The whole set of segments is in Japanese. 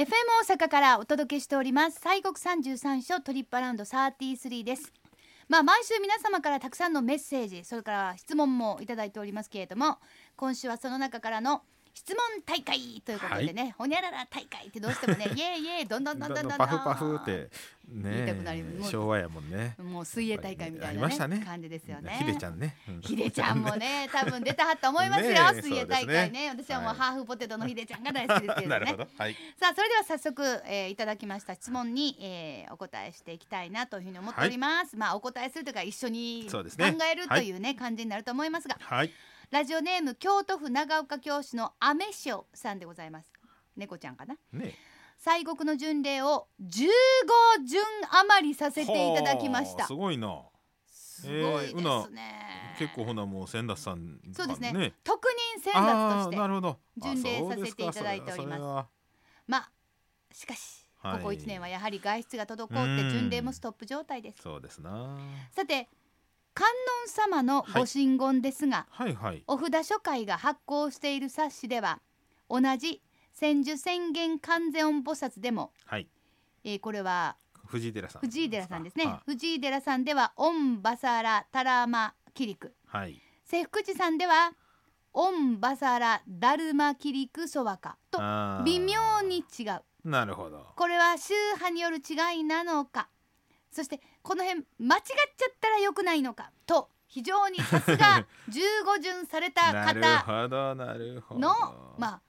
FM 大阪からお届けしております。西国三十三所トリップアラウンド33です。まあ毎週皆様からたくさんのメッセージそれから質問もいただいておりますけれども今週はその中からの質問大会ということでね、ほにゃらら大会ってどうしてもね イエーイイエーイどんどんどんどんどんどんパフパフってね昭和やもんね。もう水泳大会みたいな、ありましたね。感じですよね。ひでちゃんね。うんひでちゃんもね 多分出たはった思いますよ、水泳大会ね。私はもうはい。ハーフポテトのひでちゃんが大好きですけれど なねど。はい。さあそれでは早速、えーいただきました質問に、えーお答えしていきたいなというふうに思っております、まあお答えするというか一緒に考えるというね感じになると思いますが。はいラジオネーム京都府長岡教師のアメシオさんでございます。猫ちゃんかな？ね。西国の巡礼を15巡余りさせていただきました。はあすごいな。すごいですね、結構ほなもう千田さんそうですね。ね特任選抜としてなるほど。巡礼させていただいております。まあしかし、はい。ここ1年はやはり外出が滞って巡礼もストップ状態です。そうですな。さて観音様のご神言ですが、はいはい。お札書会が発行している冊子では同じ千手宣言完全音菩薩でも、はい。えーこれは藤井寺さん。藤井寺さんですね。あ藤井寺さんではオンバサラタラマキリクはい。瀬福寺さんではオンバサラダルマキリクソワカと微妙に違う。なるほど。これは宗派による違いなのかそしてこの辺間違っちゃったら良くないのかと非常にさすが 15巡されたなる方ほどなるほど。のまあ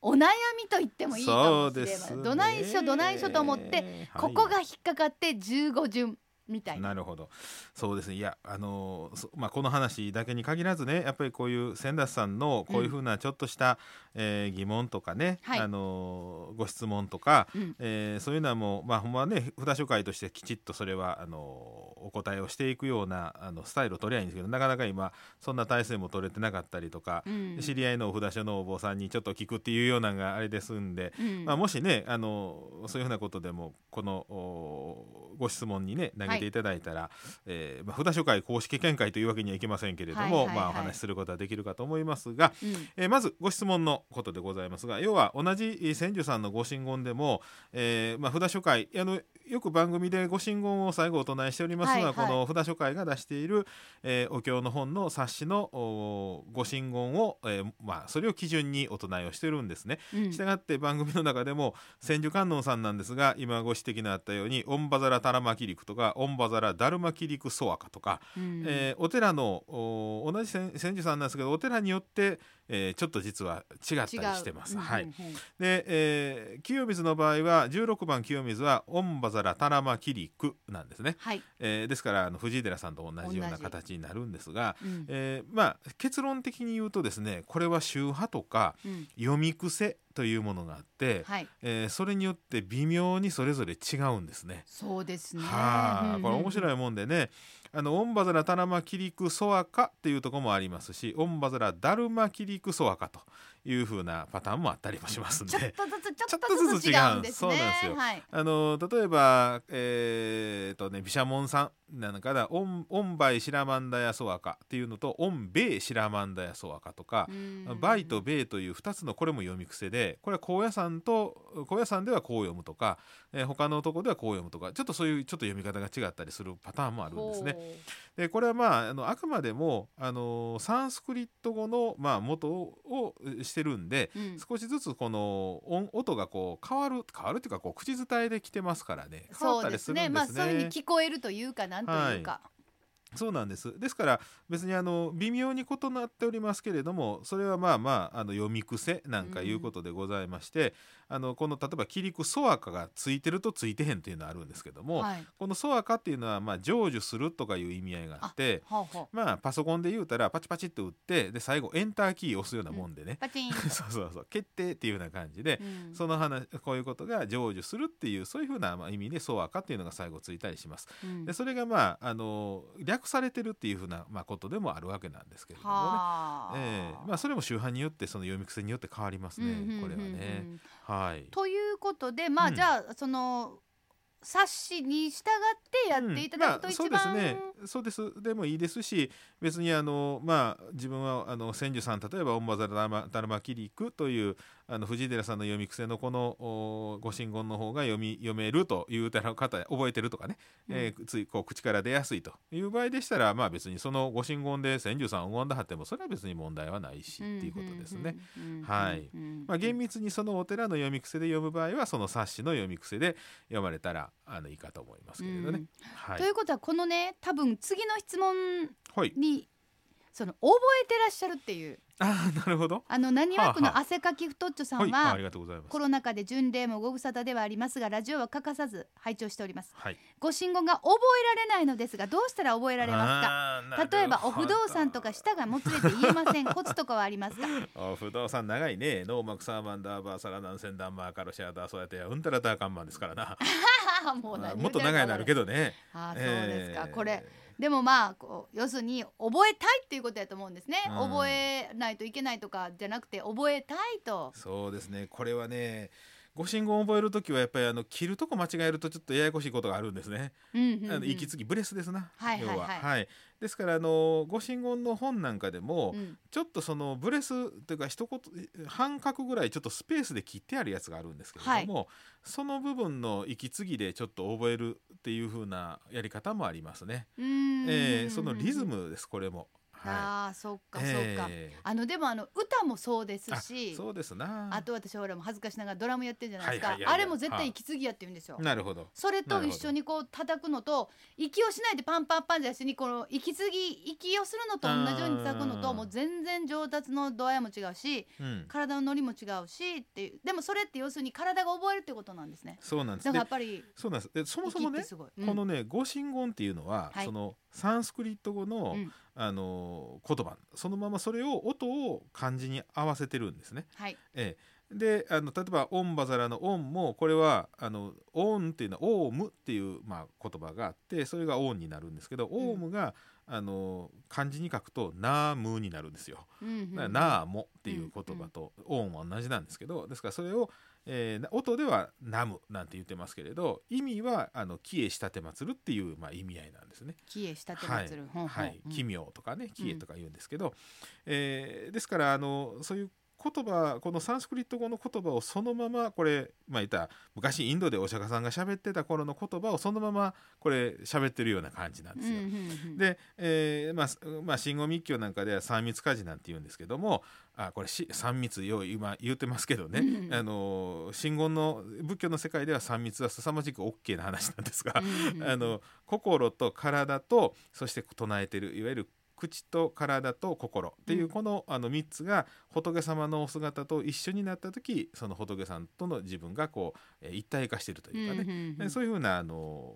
お悩みと言ってもいいかもしれどないしょどないしょと思って、はい。ここが引っかかって15巡みたいな。なるほど。そうですね。いやあのそまあ、この話だけに限らずねやっぱりこういう千田さんのこういうふうなちょっとした、えー疑問とかね、はい。あのご質問とか、うん。えーそういうのはもうまあほんまはね札所会としてきちっとそれはあのお答えをしていくようなあのスタイルを取りゃいいんですけどなかなか今そんな体制も取れてなかったりとか、うん。知り合いのお札所のお坊さんにちょっと聞くっていうようなのがあれですんで、うん。まあ、もしねあのそういうふうなことでもこのおご質問にね投げていただいたら、えーまあ、札所会公式見解というわけにはいきませんけれども、はいはいはい。まあ、お話しすることはできるかと思いますが、うん。えーまずご質問のことでございますが要は同じえー千住さんのご神言でも、えーまあ、札所会あのよく番組でご神言を最後お唱えしておりますのは、はいはい。この札所会が出している、えーお経の本の冊子のおご神言を、えーまあ、それを基準にお唱えをしてるんですね。うん。したがって番組の中でも千手観音さんなんですが今ご指摘のあったようにオンバザラタラマキリクとかオンバザラダルマキリクソワカとか、うん。えーお寺のお同じ千千手さんなんですけどお寺によって、えーちょっと実は違ったりしてます。う。んはい。うんうんで、えー清水の場合は16番清水はオンバザラタラマキリクなんですね。はい、えーですからあの藤井寺さんと同じような形になるんですが、うん。えーまあ結論的に言うとですねこれは宗派とかうん。読み癖というものがあって、はい、えーそれによって微妙にそれぞれ違うんですね。そうですね。はあ、これ面い。白いもんでねあのオンバザラタラマキリクソワカっていうところもありますしオンバザラダルマキリクソワカという風なパターンもあったりもしますんちょっで。とずつちちょっとずつ違ううんですね。そうなんですよはい。あの例えば、えーとね、毘沙門さんなのかな「オンオンバイシラマンダヤソワカ」っていうのと「オンベイシラマンダヤソワカ」とか、うんバイとベイという2つのこれも読み癖でこれは高野山と高野山ではこう読むとか、えー他のとこではこう読むとかちょっとそういうちょっと読み方が違ったりするパターンもあるんですね。でこれはまああのあくまでもあのサンスクリット語の、まあ、元をしてるんで、ほう。うん少しずつこの音音がこう変わる変わるっていうかこう口伝えで来てますからね変わそうったりするんですね。ですね。まあそういうふうに聞こえるというかなんというか。そうなんですですから別にあの微妙に異なっておりますけれどもそれはまあまああの読み癖なんかいうことでございまして、あのこの例えば「キリクソアカ」がついてるとついてへんっていうのはあるんですけども、はい。この「ソアカ」っていうのはまあ成就するとかいう意味合いがあって。まあパソコンで言うたらパチパチって打ってで最後エンターキーを押すようなもんでね、パチン。そうそうそう決定っていうような感じで、うんその話こういうことが成就するっていうそういうふうなまあ意味で「ソアカ」っていうのが最後ついたりします。うんでそれがまああの略されてるっていうふうな、まあ、ことでもあるわけなんですけれどもね。はあ。ええまあ、それも宗派によってその読み癖によって変わりますね、うんうんうんうんこれはね。はい。ということでまあ、うんじゃあその冊子に従ってやっていただくとうん一番、まあ、そうですねそうですでもいいですし別にあのまあ自分はあの千住さん例えば「オンバザダルマキリク」というあの藤井寺さんの読み癖のこのおご神言の方が読み読めるという方覚えてるとかね、えーついこう口から出やすいという場合でしたらまあ別にそのご神言で千住さん拝んだはってもそれは別に問題はないしっていうことですね。はい。まあ、厳密にそのお寺の読み癖で読む場合はその冊子の読み癖で読まれたらあのいいかと思いますけれどね。はい。ということはこのね多分次の質問はい、にその覚えてらっしゃるっていう。あーなるほど。あの何わくの汗かき太っちょさはい、んは、ありがとうございコ。ロナ禍で巡礼もご無沙汰ではありますがラジオは欠かさず拝聴しております。はい。ご神言が覚えられないのですがどうしたら覚えられますか？す例えばお不動産とか舌がもつれて言えません。コツとかはありますか？お不動産長いね。ノーマクサーマンダーバーサラダンセンダンマーカロシアダーそうやってうんたらダーカンマンですからな。もう何もっと長いなるけどどね。あーそうですか、えーこれでもまあこう要するに覚えたいっていうことやと思うんですね、うん。覚えないといけないとかじゃなくて覚えたいと。そうですね。これはねご信号を覚えるときはやっぱりあの切るとこ間違えるとちょっとややこしいことがあるんですね。うんうんうんあの息継ぎブレスですな。はいはいはい要ははい。ですからあのご信号の本なんかでも、うんちょっとそのブレスというか一言半角ぐらいちょっとスペースで切ってあるやつがあるんですけれども、その部分の息継ぎでちょっと覚えるっていう風なやり方もありますね。えーそのリズムですこれも。はああそっかい。そっか、えーあのでもあの歌もそうですあしそうですな。あと私ほらもう恥ずかしながらドラムやってるじゃないですか、あれも絶対息継ぎやって言うんですよ。なるほど。それと一緒にこう叩くのと息をしないでパンパンパンじゃしにこの息継ぎ息をするのと同じように叩くのとうんもう全然上達の度合いも違うしうん。体のノリも違うしっていうでもそれって要するに体が覚えるってことなんですねそうなんです。だからやでっぱりそうなんです。でそもそもねうんこのね五神言っていうのは、はいそのサンスクリット語の、うんあの言葉。そのままそれを音を漢字に合わせてるんですね。はい。ええ、であの例えば「オンバザラ」の「オン」もこれは「あのオン」っていうのは「オーム」っていう、まあ、言葉があってそれが「オン」になるんですけど「オームが」あの漢字に書くと「ナーム」になるんですよ。うんうんナーモっていう言葉とオンは同じなんですけどですからそれを、えー音ではナムなんて言ってますけれど意味はあの帰依仕立て祭るっていう、まあ、意味合いなんですね。帰依したてはい祭る、はい。うん。奇妙とかね帰依とか言うんですけど、えーですからあのそういう言葉このサンスクリット語の言葉をそのままこれまあ言ったら昔インドでお釈迦さんが喋ってた頃の言葉をそのままこれ喋ってるような感じなんですよ。うんうんうんで、えーまあすまあ、信号密教なんかでは三密家事なんて言うんですけどもあこれし三密よう今言ってますけどね、うんあの信言の仏教の世界では三密は凄まじく OK な話なんですが、うんうんあの心と体とそして唱えてるいわゆる口と体と心っていううん。この,、あの3つが仏様のお姿と一緒になった時その仏さんとの自分がこうえー一体化しているというかね、うんうんうん。えそういうふうなあの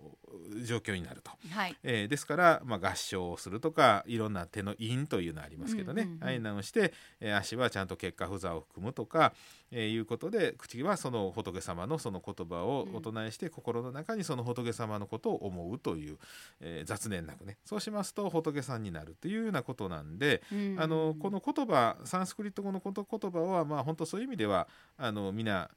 状況になると。はい。えーですから、まあ、合唱をするとかいろんな手の印というのありますけどね、うんうんうん。愛難をして、えー足はちゃんと結果不座を含むとか、えーいうことで口はその仏様のその言葉をお唱えして、心の中にその仏様のことを思うという、えー雑念なくね。そうしますと仏さんになるというようなことなんで、うん。あのこの言葉サンスクリット語のこと言葉はまあ本当そういう意味ではあの皆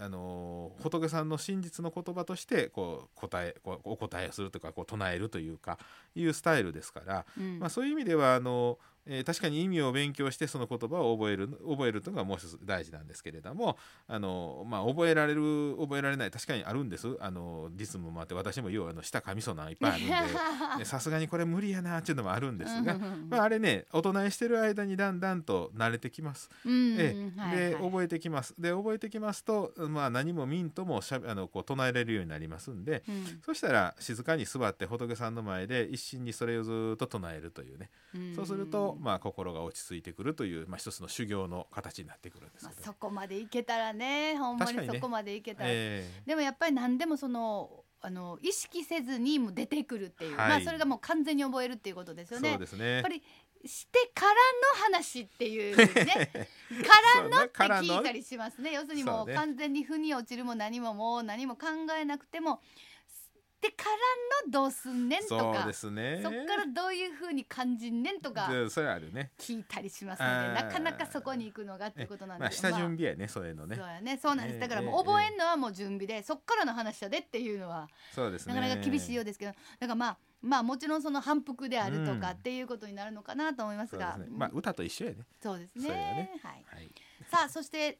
あの仏さんの真実の言葉としてこう答えこうお答えをするとかこう唱えるというかいうスタイルですから、うん。まあ、そういう意味ではあの、えー確かに意味を勉強してその言葉を覚える覚えるというのがもう一つ大事なんですけれどもあの、まあ、覚えられる覚えられない確かにあるんです。あのリズムもあって私も要はあの舌噛みそうなのいっぱいあるんで でさすがにこれ無理やなっていうのもあるんですが。まあ、あれねお唱えしてる間にだんだんと慣れてきます。うんえで覚えてきます。で覚えてきますと、まあ、何もミントもしゃべあのこう唱えれるようになりますんでうん。そしたら静かに座って仏さんの前で一心にそれをずっと唱えるというね、うん。そうすると、まあ、心が落ち着いてくるという、まあ、一つの修行の形になってくるんですまあそこまでいけたらねほんまにそこまでいけたら、えでもやっぱり何でもそのあの意識せずにもう出てくるっていう、はい。まあそれがもう完全に覚えるっていうことですえよね。そうですね。やっぱりしてからの話っていうね。からのって聞いたりしますね要するにもう完全に腑に落ちるも何ももう何も考えなくてもでからのどうすんねんとかそうですね。そっからどういうふうに感じんねんとかでそれあるね、聞いたりしますのでなかなかそこに行くのがっていうことなんまあ、ですけど下準備やね、そういうのね。そうやね。そうなんです、ええだからもうええ覚えんのはもう準備で、そっからの話やでっていうのはそうですね。なかなか厳しいようですけど、だからまあまあもちろんその反復であるとかうん。っていうことになるのかなと思いますそうでが、すね。まあ歌と一緒やね。そうですね。ね。はい、はい。さあそして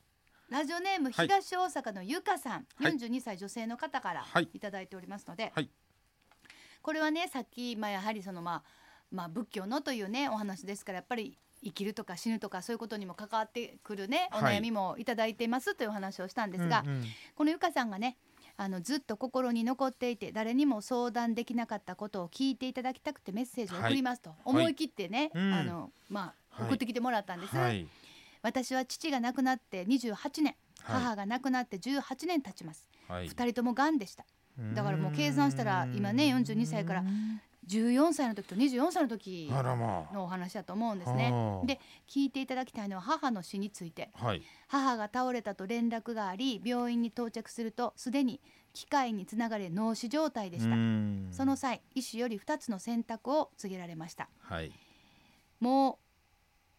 ラジオネームはい。東大阪のゆかさん、はい。42歳女性の方からはい。いただいておりますので、はい。これはねさっき、まあ、やはりそのまあまあ仏教のというねお話ですからやっぱり生きるとか死ぬとかそういうことにも関わってくるねおはい。悩みもいただいていますというお話をしたんですが、うんうん。このゆかさんがねあのずっと心に残っていて誰にも相談できなかったことを聞いていただきたくてメッセージを送りますと、思い切ってね、うん。あのまあ、はい送ってきてもらったんです、はい私は父が亡くなって28年はい。母が亡くなって18年経ちます、はい。2人ともがんでした。だからもう計算したら今ね42歳から14歳の時と24歳の時のお話だと思うんですね。はあ。で聞いていただきたいのは母の死について。あはい。母が倒れたと連絡があり病院に到着するとすでに機械につながれ脳死状態でした。うん。その際医師より2つの選択を告げられました。はい。もう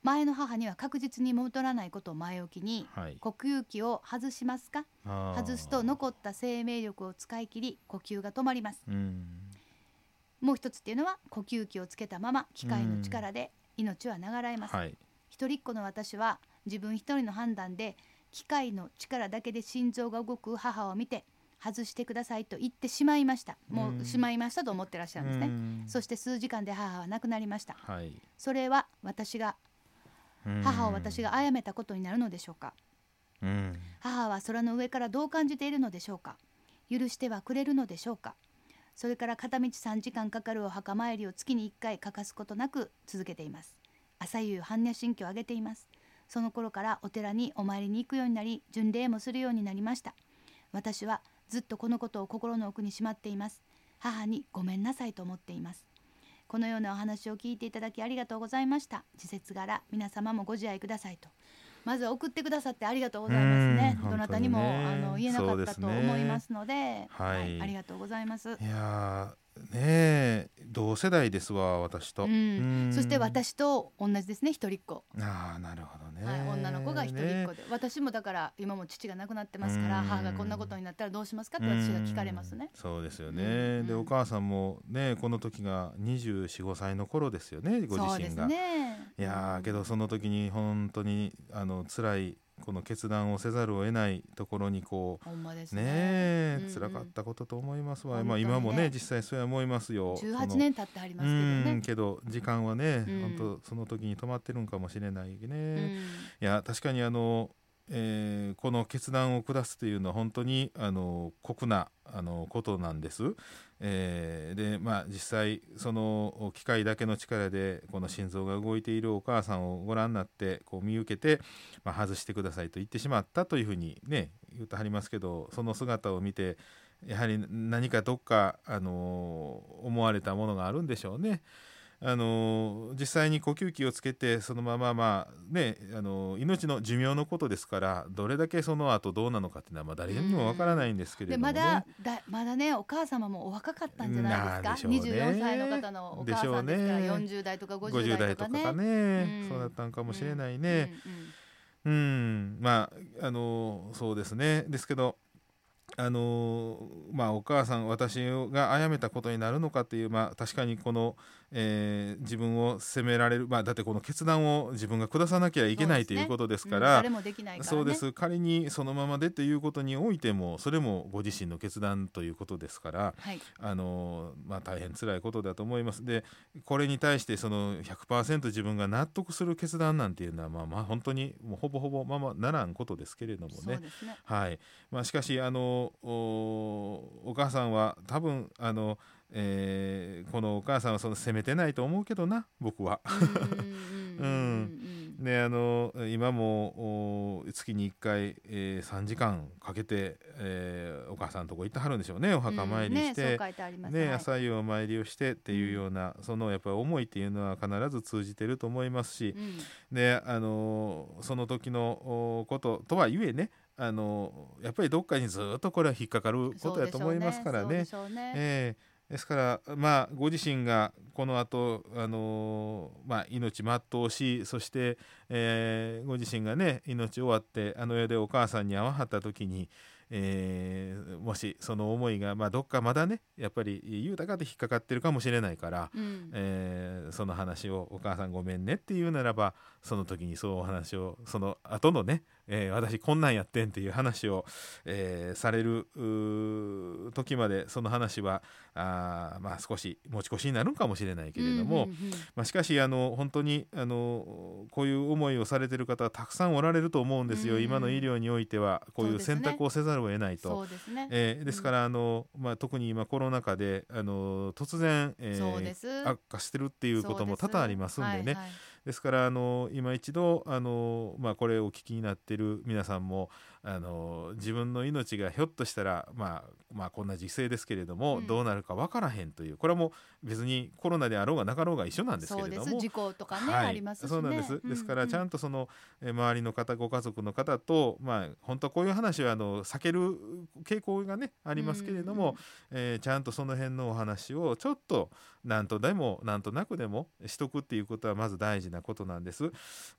前の母には確実に戻らないことを前置きにはい。呼吸器を外しますか？外すと残った生命力を使い切り呼吸が止まります。うん。もう一つっていうのは呼吸器をつけたまま機械の力で命は流れます、はい。一人っ子の私は自分一人の判断で機械の力だけで心臓が動く母を見て外してくださいと言ってしまいました。もうしまいましたと思ってらっしゃるんですね。うん。そして数時間で母は亡くなりました。はい。それは私がうん母を私が殺めたことになるのでしょうか？うん。母は空の上からどう感じているのでしょうか？許してはくれるのでしょうか？それから片道3時間かかるお墓参りを月に1回欠かすことなく続けています。朝夕般若心経をあげています。その頃からお寺にお参りに行くようになり巡礼もするようになりました。私はずっとこのことを心の奥にしまっています。母にごめんなさいと思っていますこのようなお話を聞いていただきありがとうございました。時節柄皆様もご自愛くださいと。まずは送ってくださってありがとうございますね。うんどなたにも、ね。あの言えなかったと思いますので。はいありがとうございます。いやーねえ同世代ですわ私と、うん。うん。そして私と同じですね一人っ子、ああなるほどね、はい、女の子が一人っ子ねで、私もだから今も父が亡くなってますからうん。母がこんなことになったらどうしますかって私が聞かれますね。うん。そうですよね、うんでお母さんもねこの時が245歳の頃ですよねご自そうです身が、ね。いやーけうんどその時に本当にあの辛いこの決断をせざるを得ないところにこうね。ね辛かったことと思いますわ、まあ今もね実際そうや思いますよ。18年経ってはりますけどうんねけど時間はね、うん。本当その時に止まってるんかもしれないね、うん。いや確かにあの、えーこの決断を下すというのは本当にあの酷なあのことなんです。えーでまあ実際その機械だけの力でこの心臓が動いているお母さんをご覧になってこう見受けて、まあ、外してくださいと言ってしまったというふうにね言ってはりますけどその姿を見てやはり何かどっかあの思われたものがあるんでしょうね。あの実際に呼吸器をつけてそのまままあねあの命の寿命のことですからどれだけその後どうなのかっていうのはまあ誰にもわからないんですけれでどもね。まだだまだねお母様もお若かったんじゃないですか？ね。24歳の方のお母さんですからね。40代とか50 50代とかね。ね、うん。そうだったんかもしれないね。うんうんうん、まああのそうですね。ですけどあのまあお母さん私が殺めたことになるのかっていうまあ確かにこの、えー自分を責められるまあだってこの決断を自分が下さなきゃいけないねいうことですかうんら。誰もできないからね。そうです。仮にそのままでということにおいてもそれもご自身の決断ということですからはい。あの、まあ、大変辛いことだと思います。でこれに対してその100%自分が納得する決断なんていうのはまあまあ本当にもうほぼほぼままならんことですけれどもね。ね。はい。まあ、しかしあのおお母さんは多分あの、えーこのお母さんはその責めてないと思うけどな僕は。うんあの今もお月に1回、えー3時間かけて、えーお母さんのとこ行ってはるんでしょうね。お墓参りしうんねねはい。朝夕お参りをしてっていうような、そのやっぱり思いっていうのは必ず通じてると思いますし、うん。であのその時のおこととはいえねあのやっぱりどっかにずっとこれは引っかかることやと思いますからね。そうでしょうね。ええですからまあご自身がこの後あのーまあ命全うしそして、えーご自身がね命終わってあの世でお母さんに会わはった時に、えーもしその思いがまあどっかまだねやっぱり言うたかで引っかかってるかもしれないから、うん。えーその話をお母さんごめんねっていうならばその時にそうお話をその後のね、えー私こんなんやってんっていう話を、えーされる時までその話はあーまあ少し持ち越しになるんかもしれないけれども、うんうんうんまあ、しかしあの本当にあのこういう思いをされてる方はたくさんおられると思うんですよ、うん今の医療においてはこういう選択をせざるを得ないと。ですね、えーですからあの、まあ、特に今コロナ禍であの突然、えー悪化してるっていうことも多々ありますんでね。はいはいですからあの今一度あの、まあ、これをお聞きになっている皆さんもあの自分の命がひょっとしたら、まあ、まあこんな時勢ですけれども、うんどうなるか分からへんというこれはもう別にコロナであろうがなかろうが一緒なんですけそうでれども。す事故とかね、はいありますしねそうなんです。ですからちゃんんとその、えー周りの方ご家族の方とまあ本当はこういう話はあの避ける傾向がねありますけれども、えーちゃんとその辺のお話をちょっと何とでもなんとなくでもしとくっていうことはまず大事なことなんです。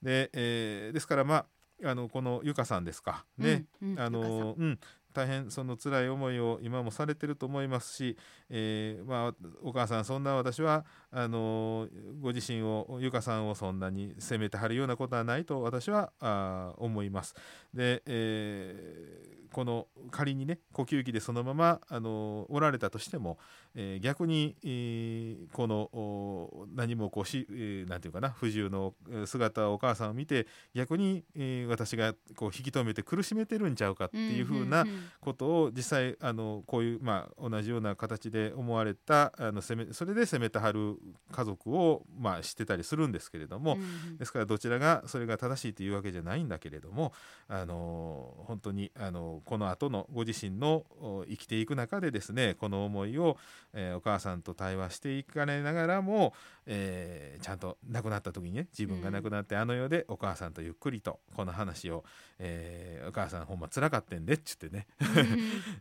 で、えーですからまああのこのゆかさんですか。ね、うんうんあのうん。大変その辛い思いを今もされてると思いますし、えーまあ、お母さんそんな私はあのご自身をゆかさんをそんなに責めてはるようなことはないと私はあー思います。で、えーこの仮にね呼吸器でそのままあのおられたとしても、えー逆に、えーこのお何もこうし、えーなんていうかな不自由のえー姿をお母さんを見て逆に、えー私がこう引き止めて苦しめてるんちゃうかっていうふうな、ことを実際あのこういう、まあ、同じような形で思われたあの責めそれで責めてはる家族を、まあ、知ってたりするんですけれども、ですからどちらがそれが正しいというわけじゃないんだけれどもあの本当にあのこの後のご自身のお生きていく中でですねこの思いを、えーお母さんと対話していかれながらも、えーちゃんと亡くなった時にね自分が亡くなってあの世でお母さんとゆっくりとこの話を、えーお母さんほんま辛かってんでっちゅってね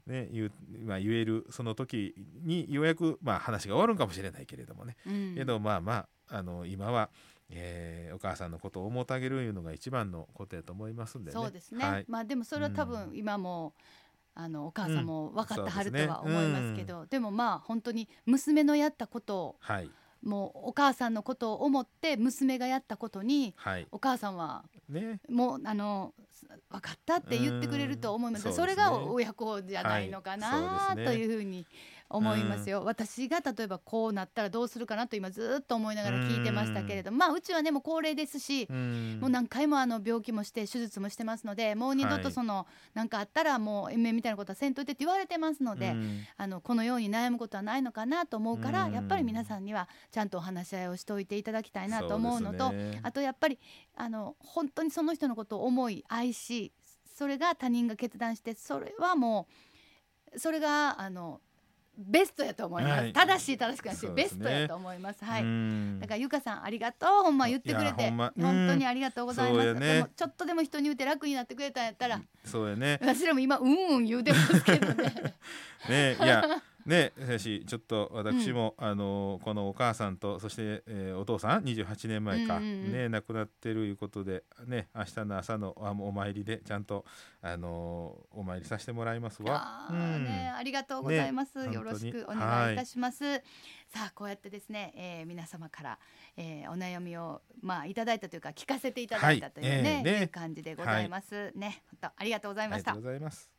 ね言うまあ、言えるその時にようやく、まあ、話が終わるんかもしれないけれどもね、うん。うんけどまあまああの今は、えーお母さんのことを思ってあげるいうのが一番のことやと思いますんでね。そうですね、はい、まあでもそれは多分今も、あのお母さんも分かってはるとは思いますけど、でもまあ本当に娘のやったことをはいもうお母さんのことを思って娘がやったことにはい。お母さんはねもうあの分かったって言ってくれると思います。うん。それが親子じゃないのかはい。な、そうですね。というふうに思いますよ、私が例えばこうなったらどうするかなと今ずっと思いながら聞いてましたけれども。まあうちはねもう高齢ですし、うん。もう何回もあの病気もして手術もしてますのでもう二度はいとその何かあったらもう延命みたいなことはせんといてって言われてますので、うん。あのこのように悩むことはないのかなと思うから、うんやっぱり皆さんにはちゃんとお話し合いをしておいていただきたいなと思うのとね。あとやっぱりあの本当にその人のことを思い愛しそれが他人が決断してそれはもうそれがあのベストやと思います、はい。正しい正しくなし、ね。ストやと思います。はい、うん。だからゆかさんありがとう。ほんま言ってくれて。まうん本当にありがとうございます、ねちょっとでも人に言って楽になってくれたんやったらそうやね。私らも今うんうん言うてますけどね。ね。いや ねしちょっと私も、あのこのお母さんとそして、えーお父さん28年前か、うんうんうんね亡くなってるいうことでね明日の朝のあお参りでちゃんとあのお参りさせてもらいますわ。あ。ーね、ありがとうございます、ねよろしくお願いいたします。さあこうやってですね、えー皆様から、えーお悩みをまあいただいたというか聞かせていただいたというね,、はい。えーね。いう感じでございます、ね本当ありがとうございました。ありがとう。ございます。